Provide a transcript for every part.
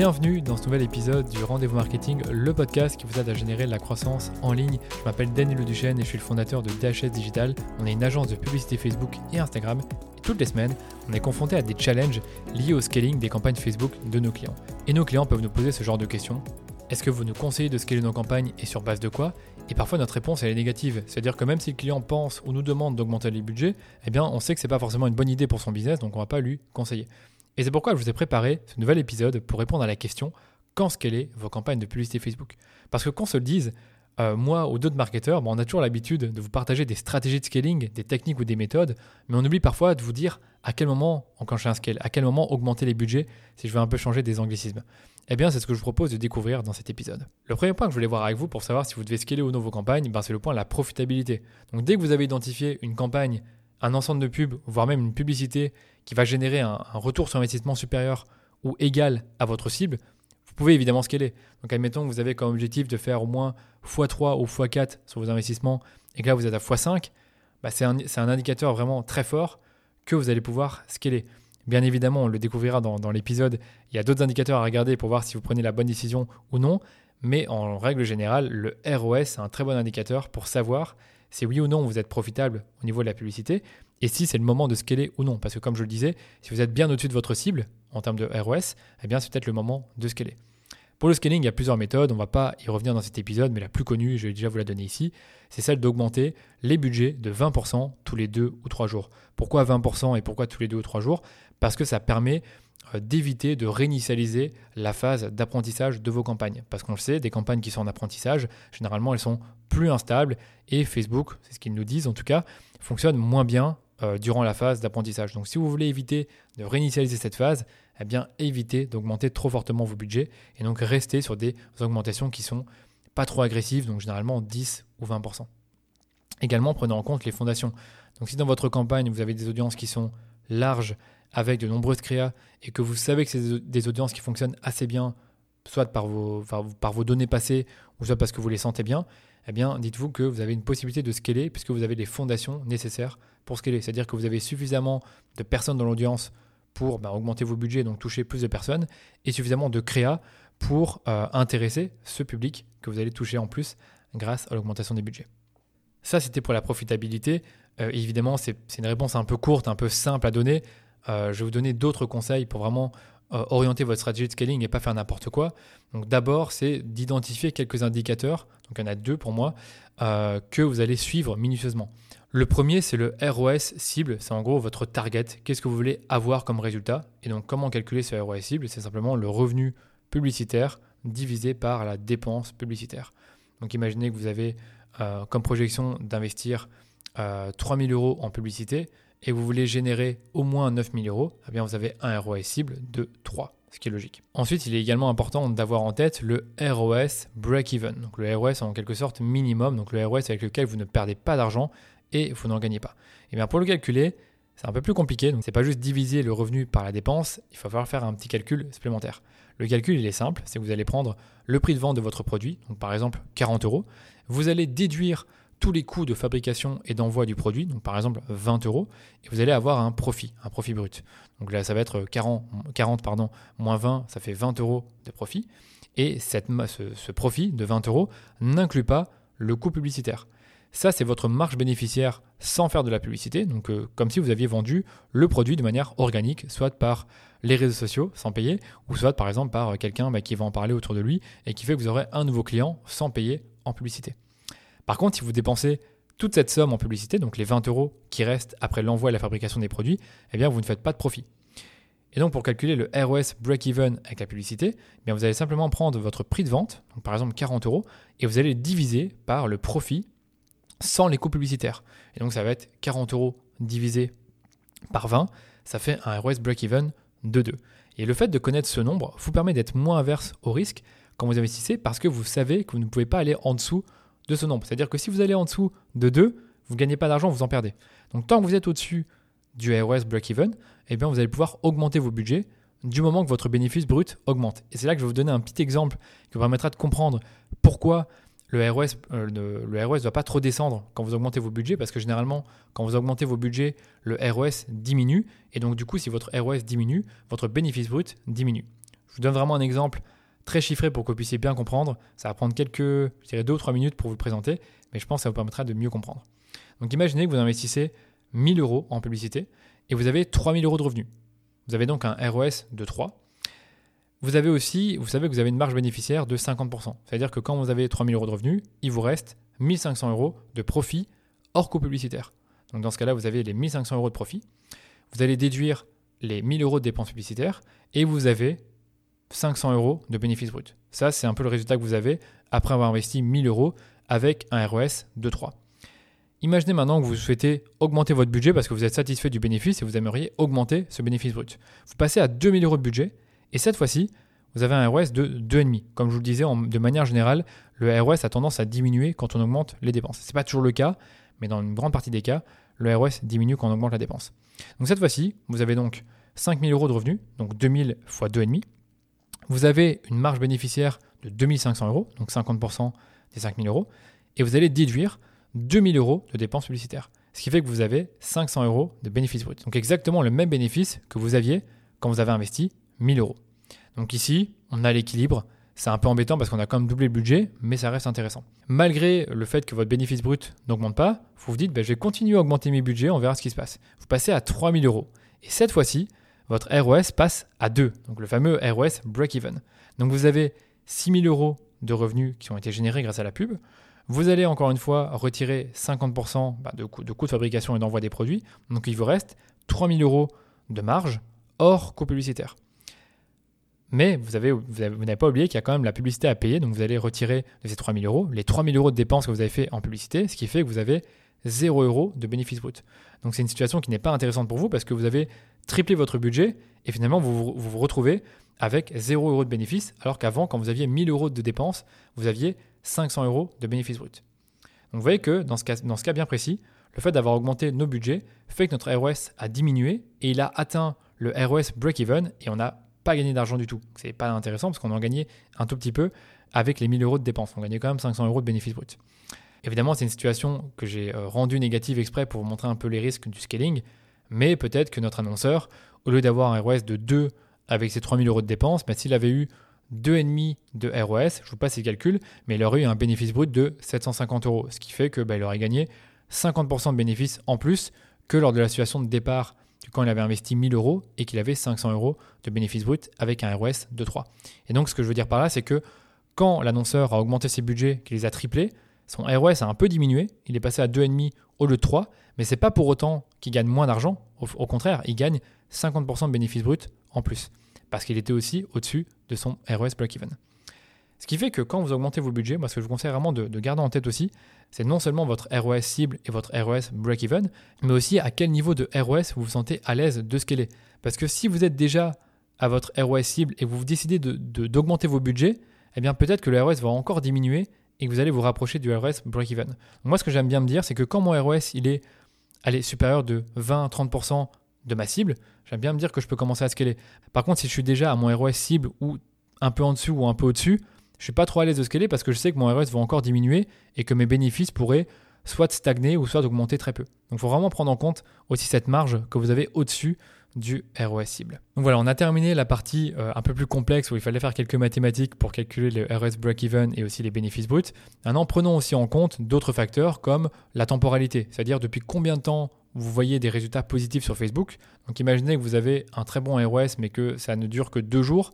Bienvenue dans ce nouvel épisode du Rendez-vous Marketing, le podcast qui vous aide à générer de la croissance en ligne. Je m'appelle Daniel Duchesne et je suis le fondateur de DHS Digital. On est une agence de publicité Facebook et Instagram. Et toutes les semaines, on est confronté à des challenges liés au scaling des campagnes Facebook de nos clients. Et nos clients peuvent nous poser ce genre de questions. Est-ce que vous nous conseillez de scaler nos campagnes et sur base de quoi? Et parfois notre réponse est négative, c'est-à-dire que même si le client pense ou nous demande d'augmenter les budgets, eh bien on sait que c'est pas forcément une bonne idée pour son business, donc on va pas lui conseiller. Et c'est pourquoi je vous ai préparé ce nouvel épisode pour répondre à la question quand scaler vos campagnes de publicité Facebook? Parce que qu'on se le dise, euh, moi ou d'autres marketeurs, on a toujours l'habitude de vous partager des stratégies de scaling, des techniques ou des méthodes, mais on oublie parfois de vous dire à quel moment enclencher un scale, à quel moment augmenter les budgets si je veux un peu changer des anglicismes. Eh bien, c'est ce que je vous propose de découvrir dans cet épisode. Le premier point que je voulais voir avec vous pour savoir si vous devez scaler ou non vos campagnes, ben c'est le point de la profitabilité. Donc dès que vous avez identifié une campagne un ensemble de pubs, voire même une publicité qui va générer un, retour sur investissement supérieur ou égal à votre cible, vous pouvez évidemment scaler. Donc admettons que vous avez comme objectif de faire au moins x3 ou x4 sur vos investissements et que là vous êtes à x5, bah c'est un, un, indicateur vraiment très fort que vous allez pouvoir scaler. Bien évidemment, on le découvrira dans, dans l'épisode, il y a d'autres indicateurs à regarder pour voir si vous prenez la bonne décision ou non, mais en règle générale, le ROS est un très bon indicateur pour savoir c'est oui ou non vous êtes profitable au niveau de la publicité et si c'est le moment de scaler ou non. Parce que comme je le disais, si vous êtes bien au-dessus de votre cible en termes de ROS, eh bien c'est peut-être le moment de scaler. Pour le scaling, il y a plusieurs méthodes. On ne va pas y revenir dans cet épisode, mais la plus connue, je vais déjà vous la donner ici, c'est celle d'augmenter les budgets de 20% tous les deux ou trois jours. Pourquoi 20% et pourquoi tous les deux ou trois jours? Parce que ça permet euh, d'éviter de réinitialiser la phase d'apprentissage de vos campagnes. Parce qu'on le sait, des campagnes qui sont en apprentissage, généralement elles sont plus instables et Facebook, c'est ce qu'ils nous disent en tout cas, fonctionne moins bien euh, durant la phase d'apprentissage. Donc si vous voulez éviter de réinitialiser cette phase, eh bien évitez d'augmenter trop fortement vos budgets et donc restez sur des augmentations qui sont pas trop agressives, donc généralement 10 ou 20%. Également, prenez en compte les fondations. Donc si dans votre campagne, vous avez des audiences qui sont larges avec de nombreuses créas et que vous savez que c'est des audiences qui fonctionnent assez bien, soit par vos, par vos données passées ou soit parce que vous les sentez bien, eh bien, dites-vous que vous avez une possibilité de scaler puisque vous avez les fondations nécessaires pour scaler. C'est-à-dire que vous avez suffisamment de personnes dans l'audience pour bah, augmenter vos budgets, donc toucher plus de personnes, et suffisamment de créa pour euh, intéresser ce public que vous allez toucher en plus grâce à l'augmentation des budgets. Ça, c'était pour la profitabilité. Euh, évidemment, c'est une réponse un peu courte, un peu simple à donner. Euh, je vais vous donner d'autres conseils pour vraiment euh, orienter votre stratégie de scaling et pas faire n'importe quoi. Donc d'abord, c'est d'identifier quelques indicateurs, donc il y en a deux pour moi, euh, que vous allez suivre minutieusement. Le premier, c'est le ROS cible, c'est en gros votre target, qu'est-ce que vous voulez avoir comme résultat? Et donc comment calculer ce ROS cible? C'est simplement le revenu publicitaire divisé par la dépense publicitaire. Donc imaginez que vous avez comme projection d'investir 3000 euros en publicité, et vous voulez générer au moins 9000 euros, eh bien vous avez un ROS cible de 3, ce qui est logique. Ensuite, il est également important d'avoir en tête le ROS break-even. Donc le ROS en quelque sorte minimum, donc le ROS avec lequel vous ne perdez pas d'argent et vous n'en gagnez pas. Et eh bien pour le calculer, c'est un peu plus compliqué, donc c'est pas juste diviser le revenu par la dépense, il va falloir faire un petit calcul supplémentaire. Le calcul, il est simple, c'est que vous allez prendre le prix de vente de votre produit, donc par exemple 40 euros, vous allez déduire tous les coûts de fabrication et d'envoi du produit, donc par exemple 20 euros, et vous allez avoir un profit, un profit brut. Donc là, ça va être 40, 40 pardon, moins 20, ça fait 20 euros de profit. Et ce, profit de 20 euros n'inclut pas le coût publicitaire. Ça, c'est votre marge bénéficiaire sans faire de la publicité, donc euh, comme si vous aviez vendu le produit de manière organique, soit par les réseaux sociaux sans payer, ou soit par exemple par quelqu'un bah, qui va en parler autour de lui et qui fait que vous aurez un nouveau client sans payer en publicité. Par contre, si vous dépensez toute cette somme en publicité, donc les 20 euros qui restent après l'envoi et la fabrication des produits, eh bien vous ne faites pas de profit. Et donc pour calculer le ROS break-even avec la publicité, eh vous allez simplement prendre votre prix de vente, par exemple 40 euros, et vous allez diviser par le profit sans les coûts publicitaires. Et donc ça va être 40 euros divisé par 20, ça fait un ROS break-even de 2. Et le fait de connaître ce nombre vous permet d'être moins averse au risque quand vous investissez parce que vous savez que vous ne pouvez pas aller en dessous de ce nombre. C'est-à-dire que si vous allez en dessous de 2, vous ne gagnez pas d'argent, vous en perdez. Donc tant que vous êtes au-dessus du ROS break-even, eh bien vous allez pouvoir augmenter vos budgets du moment que votre bénéfice brut augmente. Et c'est là que je vais vous donner un petit exemple qui vous permettra de comprendre pourquoi le ROS euh, ne ROS va pas trop descendre quand vous augmentez vos budgets, parce que généralement, quand vous augmentez vos budgets, le ROS diminue, et donc du coup, si votre ROS diminue, votre bénéfice brut diminue. Je vous donne vraiment un exemple très chiffré pour que vous puissiez bien comprendre. Ça va prendre quelques, je dirais deux ou trois minutes pour vous présenter, mais je pense que ça vous permettra de mieux comprendre. Donc imaginez que vous investissez 1000 euros en publicité et vous avez 3000 euros de revenus. Vous avez donc un ROS de 3. Vous avez aussi, vous savez que vous avez une marge bénéficiaire de 50%. C'est-à-dire que quand vous avez 3000 euros de revenus, il vous reste 1500 euros de profit hors coût publicitaire. Donc dans ce cas-là, vous avez les 1500 euros de profit. Vous allez déduire les 1000 euros de dépenses publicitaires et vous avez 500 euros de bénéfices bruts. Ça, c'est un peu le résultat que vous avez après avoir investi 1000 euros avec un ROS de 3. Imaginez maintenant que vous souhaitez augmenter votre budget parce que vous êtes satisfait du bénéfice et vous aimeriez augmenter ce bénéfice brut. Vous passez à 2000 euros de budget et cette fois-ci, vous avez un ROS de 2,5. Comme je vous le disais, de manière générale, le ROS a tendance à diminuer quand on augmente les dépenses. Ce n'est pas toujours le cas, mais dans une grande partie des cas, le ROS diminue quand on augmente la dépense. Donc cette fois-ci, vous avez donc 5000 euros de revenus, donc 2000 fois 2,5. Vous avez une marge bénéficiaire de 2500 euros, donc 50% des 5000 euros, et vous allez déduire 2000 euros de dépenses publicitaires. Ce qui fait que vous avez 500 euros de bénéfice brut. Donc exactement le même bénéfice que vous aviez quand vous avez investi 1000 euros. Donc ici, on a l'équilibre. C'est un peu embêtant parce qu'on a quand même doublé le budget, mais ça reste intéressant. Malgré le fait que votre bénéfice brut n'augmente pas, vous vous dites, ben, je vais continuer à augmenter mes budgets, on verra ce qui se passe. Vous passez à 3000 euros. Et cette fois-ci, votre ROS passe à 2, donc le fameux ROS break-even. Donc vous avez 6000 euros de revenus qui ont été générés grâce à la pub. Vous allez encore une fois retirer 50% bah, de coûts de, fabrication et d'envoi des produits. Donc il vous reste 3000 euros de marge hors coût publicitaire. Mais vous, avez, vous n'avez pas oublié qu'il y a quand même la publicité à payer, donc vous allez retirer de ces 3000 euros les 3000 euros de dépenses que vous avez fait en publicité, ce qui fait que vous avez 0 euros de bénéfice brut. Donc c'est une situation qui n'est pas intéressante pour vous parce que vous avez triplé votre budget et finalement vous vous, retrouvez avec 0 euros de bénéfice alors qu'avant, quand vous aviez 1000 euros de dépenses, vous aviez 500 euros de bénéfice brut. Donc vous voyez que dans ce cas, dans ce cas bien précis, le fait d'avoir augmenté nos budgets fait que notre ROS a diminué et il a atteint le ROS break-even et on n'a pas gagné d'argent du tout. C'est pas intéressant parce qu'on en gagnait un tout petit peu avec les 1000 euros de dépenses. On gagnait quand même 500 euros de bénéfice brut. Évidemment, c'est une situation que j'ai euh, rendue négative exprès pour vous montrer un peu les risques du scaling, mais peut-être que notre annonceur, au lieu d'avoir un ROS de 2 avec ses 3000 euros de dépenses, bah, s'il avait eu 2,5 de ROS, je vous passe les calculs, mais il aurait eu un bénéfice brut de 750 euros, ce qui fait qu'il bah, aurait gagné 50% de bénéfices en plus que lors de la situation de départ quand il avait investi 1000 euros et qu'il avait 500 euros de bénéfice brut avec un ROS de 3. Et donc ce que je veux dire par là, c'est que quand l'annonceur a augmenté ses budgets, qu'il les a triplés, son ROS a un peu diminué, il est passé à 2,5 au lieu de 3, mais c'est pas pour autant qu'il gagne moins d'argent, au, contraire, il gagne 50% de bénéfice brut en plus, parce qu'il était aussi au-dessus de son ROS break-even. Ce qui fait que quand vous augmentez vos budgets, moi ce que je vous conseille vraiment de, garder en tête aussi, c'est non seulement votre ROS cible et votre ROS break-even, mais aussi à quel niveau de ROS vous vous sentez à l'aise de scaler. Parce que si vous êtes déjà à votre ROS cible et vous décidez d'augmenter vos budgets, eh bien peut-être que le ROS va encore diminuer et que vous allez vous rapprocher du ROS break-even. Moi ce que j'aime bien me dire, c'est que quand mon ROS il est, allez, supérieur de 20-30% de ma cible, j'aime bien me dire que je peux commencer à scaler. Par contre, si je suis déjà à mon ROS cible ou un peu en dessous ou un peu au-dessus, je suis pas trop à l'aise de scaler parce que je sais que mon ROS va encore diminuer et que mes bénéfices pourraient soit stagner ou soit augmenter très peu. Donc il faut vraiment prendre en compte aussi cette marge que vous avez au-dessus du ROS cible. Donc voilà, on a terminé la partie euh, un peu plus complexe où il fallait faire quelques mathématiques pour calculer le ROS break-even et aussi les bénéfices bruts. Maintenant, prenons aussi en compte d'autres facteurs comme la temporalité, c'est-à-dire depuis combien de temps vous voyez des résultats positifs sur Facebook. Donc imaginez que vous avez un très bon ROS mais que ça ne dure que deux jours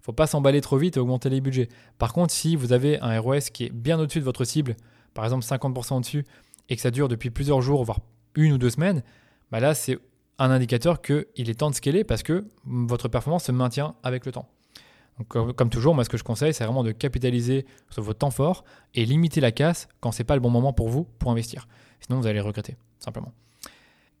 ne faut pas s'emballer trop vite et augmenter les budgets. Par contre, si vous avez un ROS qui est bien au-dessus de votre cible, par exemple 50% au-dessus, et que ça dure depuis plusieurs jours, voire une ou deux semaines, bah là, c'est un indicateur qu'il est temps de scaler parce que votre performance se maintient avec le temps. Comme toujours, moi, ce que je conseille, c'est vraiment de capitaliser sur votre temps fort et limiter la casse quand ce n'est pas le bon moment pour vous pour investir. Sinon, vous allez regretter, simplement.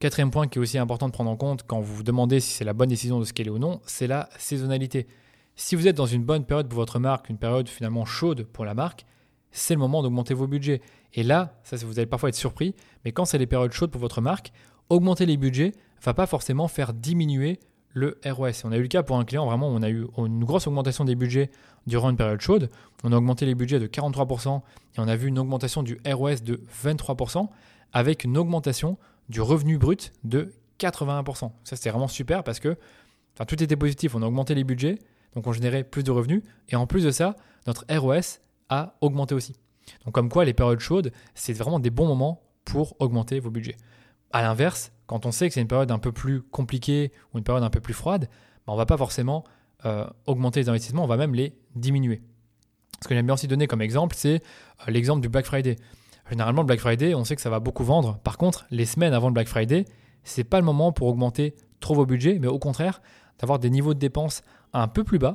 Quatrième point qui est aussi important de prendre en compte quand vous vous demandez si c'est la bonne décision de scaler ou non, c'est la saisonnalité. Si vous êtes dans une bonne période pour votre marque, une période finalement chaude pour la marque, c'est le moment d'augmenter vos budgets. Et là, ça, vous allez parfois être surpris, mais quand c'est les périodes chaudes pour votre marque, augmenter les budgets va pas forcément faire diminuer le ROS. On a eu le cas pour un client, vraiment, on a eu une grosse augmentation des budgets durant une période chaude. On a augmenté les budgets de 43% et on a vu une augmentation du ROS de 23% avec une augmentation du revenu brut de 81%. Ça, c'était vraiment super parce que tout était positif. On a augmenté les budgets, donc on générait plus de revenus, et en plus de ça, notre ROS a augmenté aussi. Donc comme quoi les périodes chaudes, c'est vraiment des bons moments pour augmenter vos budgets. A l'inverse, quand on sait que c'est une période un peu plus compliquée ou une période un peu plus froide, on bah, on va pas forcément euh, augmenter les investissements, on va même les diminuer. Ce que j'aime bien aussi donner comme exemple, c'est euh, l'exemple du Black Friday. Généralement, le Black Friday, on sait que ça va beaucoup vendre. Par contre, les semaines avant le Black Friday, c'est pas le moment pour augmenter trop vos budgets, mais au contraire, d'avoir des niveaux de dépenses un peu plus bas.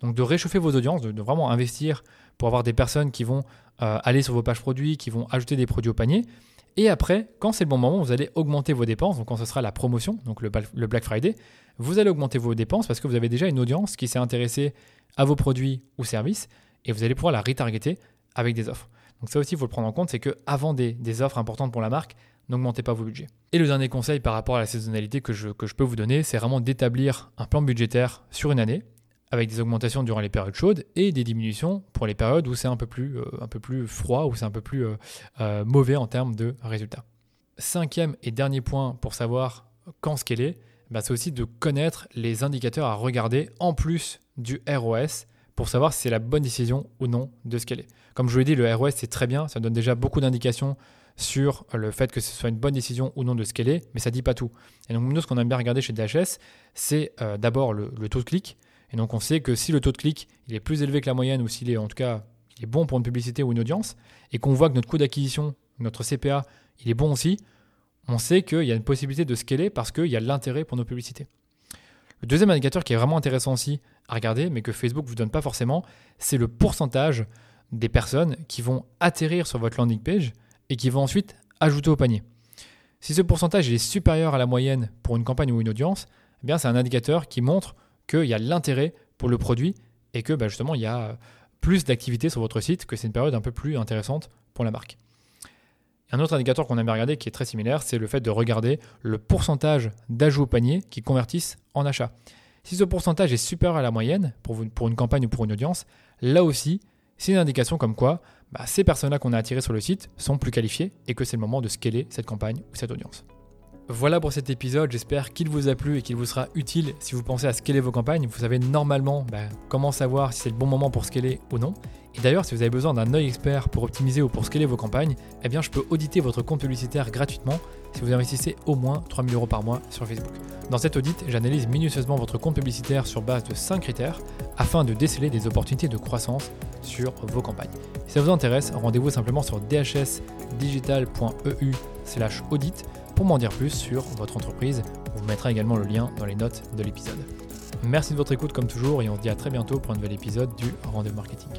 Donc de réchauffer vos audiences, de, vraiment investir pour avoir des personnes qui vont euh, aller sur vos pages produits, qui vont ajouter des produits au panier. Et après, quand c'est le bon moment, vous allez augmenter vos dépenses. Donc quand ce sera la promotion, donc le, Black Friday, vous allez augmenter vos dépenses parce que vous avez déjà une audience qui s'est intéressée à vos produits ou services et vous allez pouvoir la retargeter avec des offres. Donc ça aussi, il faut le prendre en compte, c'est qu'avant des, des offres importantes pour la marque, n'augmentez pas vos budgets. Et le dernier conseil par rapport à la saisonnalité que je, que je peux vous donner, c'est vraiment d'établir un plan budgétaire sur une année, avec des augmentations durant les périodes chaudes et des diminutions pour les périodes où c'est un peu plus, euh, un peu plus froid, où c'est un peu plus euh, euh, mauvais en termes de résultats. Cinquième et dernier point pour savoir quand scaler, bah c'est aussi de connaître les indicateurs à regarder en plus du ROS pour savoir si c'est la bonne décision ou non de scaler. Comme je vous l'ai dit, le ROS c'est très bien, ça donne déjà beaucoup d'indications sur le fait que ce soit une bonne décision ou non de scaler, mais ça ne dit pas tout. Et donc nous, ce qu'on aime bien regarder chez DHS, c'est d'abord le, le, taux de clic, et donc on sait que si le taux de clic il est plus élevé que la moyenne ou s'il est en tout cas il est bon pour une publicité ou une audience, et qu'on voit que notre coût d'acquisition, notre CPA, il est bon aussi, on sait qu'il y a une possibilité de scaler parce qu'il y a l'intérêt pour nos publicités. Le deuxième indicateur qui est vraiment intéressant aussi à regarder, mais que Facebook ne vous donne pas forcément, c'est le pourcentage des personnes qui vont atterrir sur votre landing page et qui vont ensuite ajouter au panier. Si ce pourcentage est supérieur à la moyenne pour une campagne ou une audience, eh bien c'est un indicateur qui montre qu'il y a l'intérêt pour le produit et que bah, justement il y a plus d'activité sur votre site, que c'est une période un peu plus intéressante pour la marque. Un autre indicateur qu'on aime regarder qui est très similaire, c'est le fait de regarder le pourcentage d'ajouts au panier qui convertissent en achats. Si ce pourcentage est supérieur à la moyenne pour, pour une campagne ou pour une audience, là aussi, c'est une indication comme quoi bah, ces personnes-là qu'on a attirées sur le site sont plus qualifiées et que c'est le moment de scaler cette campagne ou cette audience. Voilà pour cet épisode, j'espère qu'il vous a plu et qu'il vous sera utile si vous pensez à scaler vos campagnes. Vous savez normalement bah, comment savoir si c'est le bon moment pour scaler ou non. Et d'ailleurs, si vous avez besoin d'un œil expert pour optimiser ou pour scaler vos campagnes, eh bien je peux auditer votre compte publicitaire gratuitement si vous investissez au moins 3000 euros par mois sur Facebook. Dans cet audit, j'analyse minutieusement votre compte publicitaire sur base de 5 critères afin de déceler des opportunités de croissance sur vos campagnes. Si ça vous intéresse, rendez-vous simplement sur dhsdigital.eu audit pour m'en dire plus sur votre entreprise, on vous mettra également le lien dans les notes de l'épisode. Merci de votre écoute comme toujours et on se dit à très bientôt pour un nouvel épisode du Rendez-vous Marketing.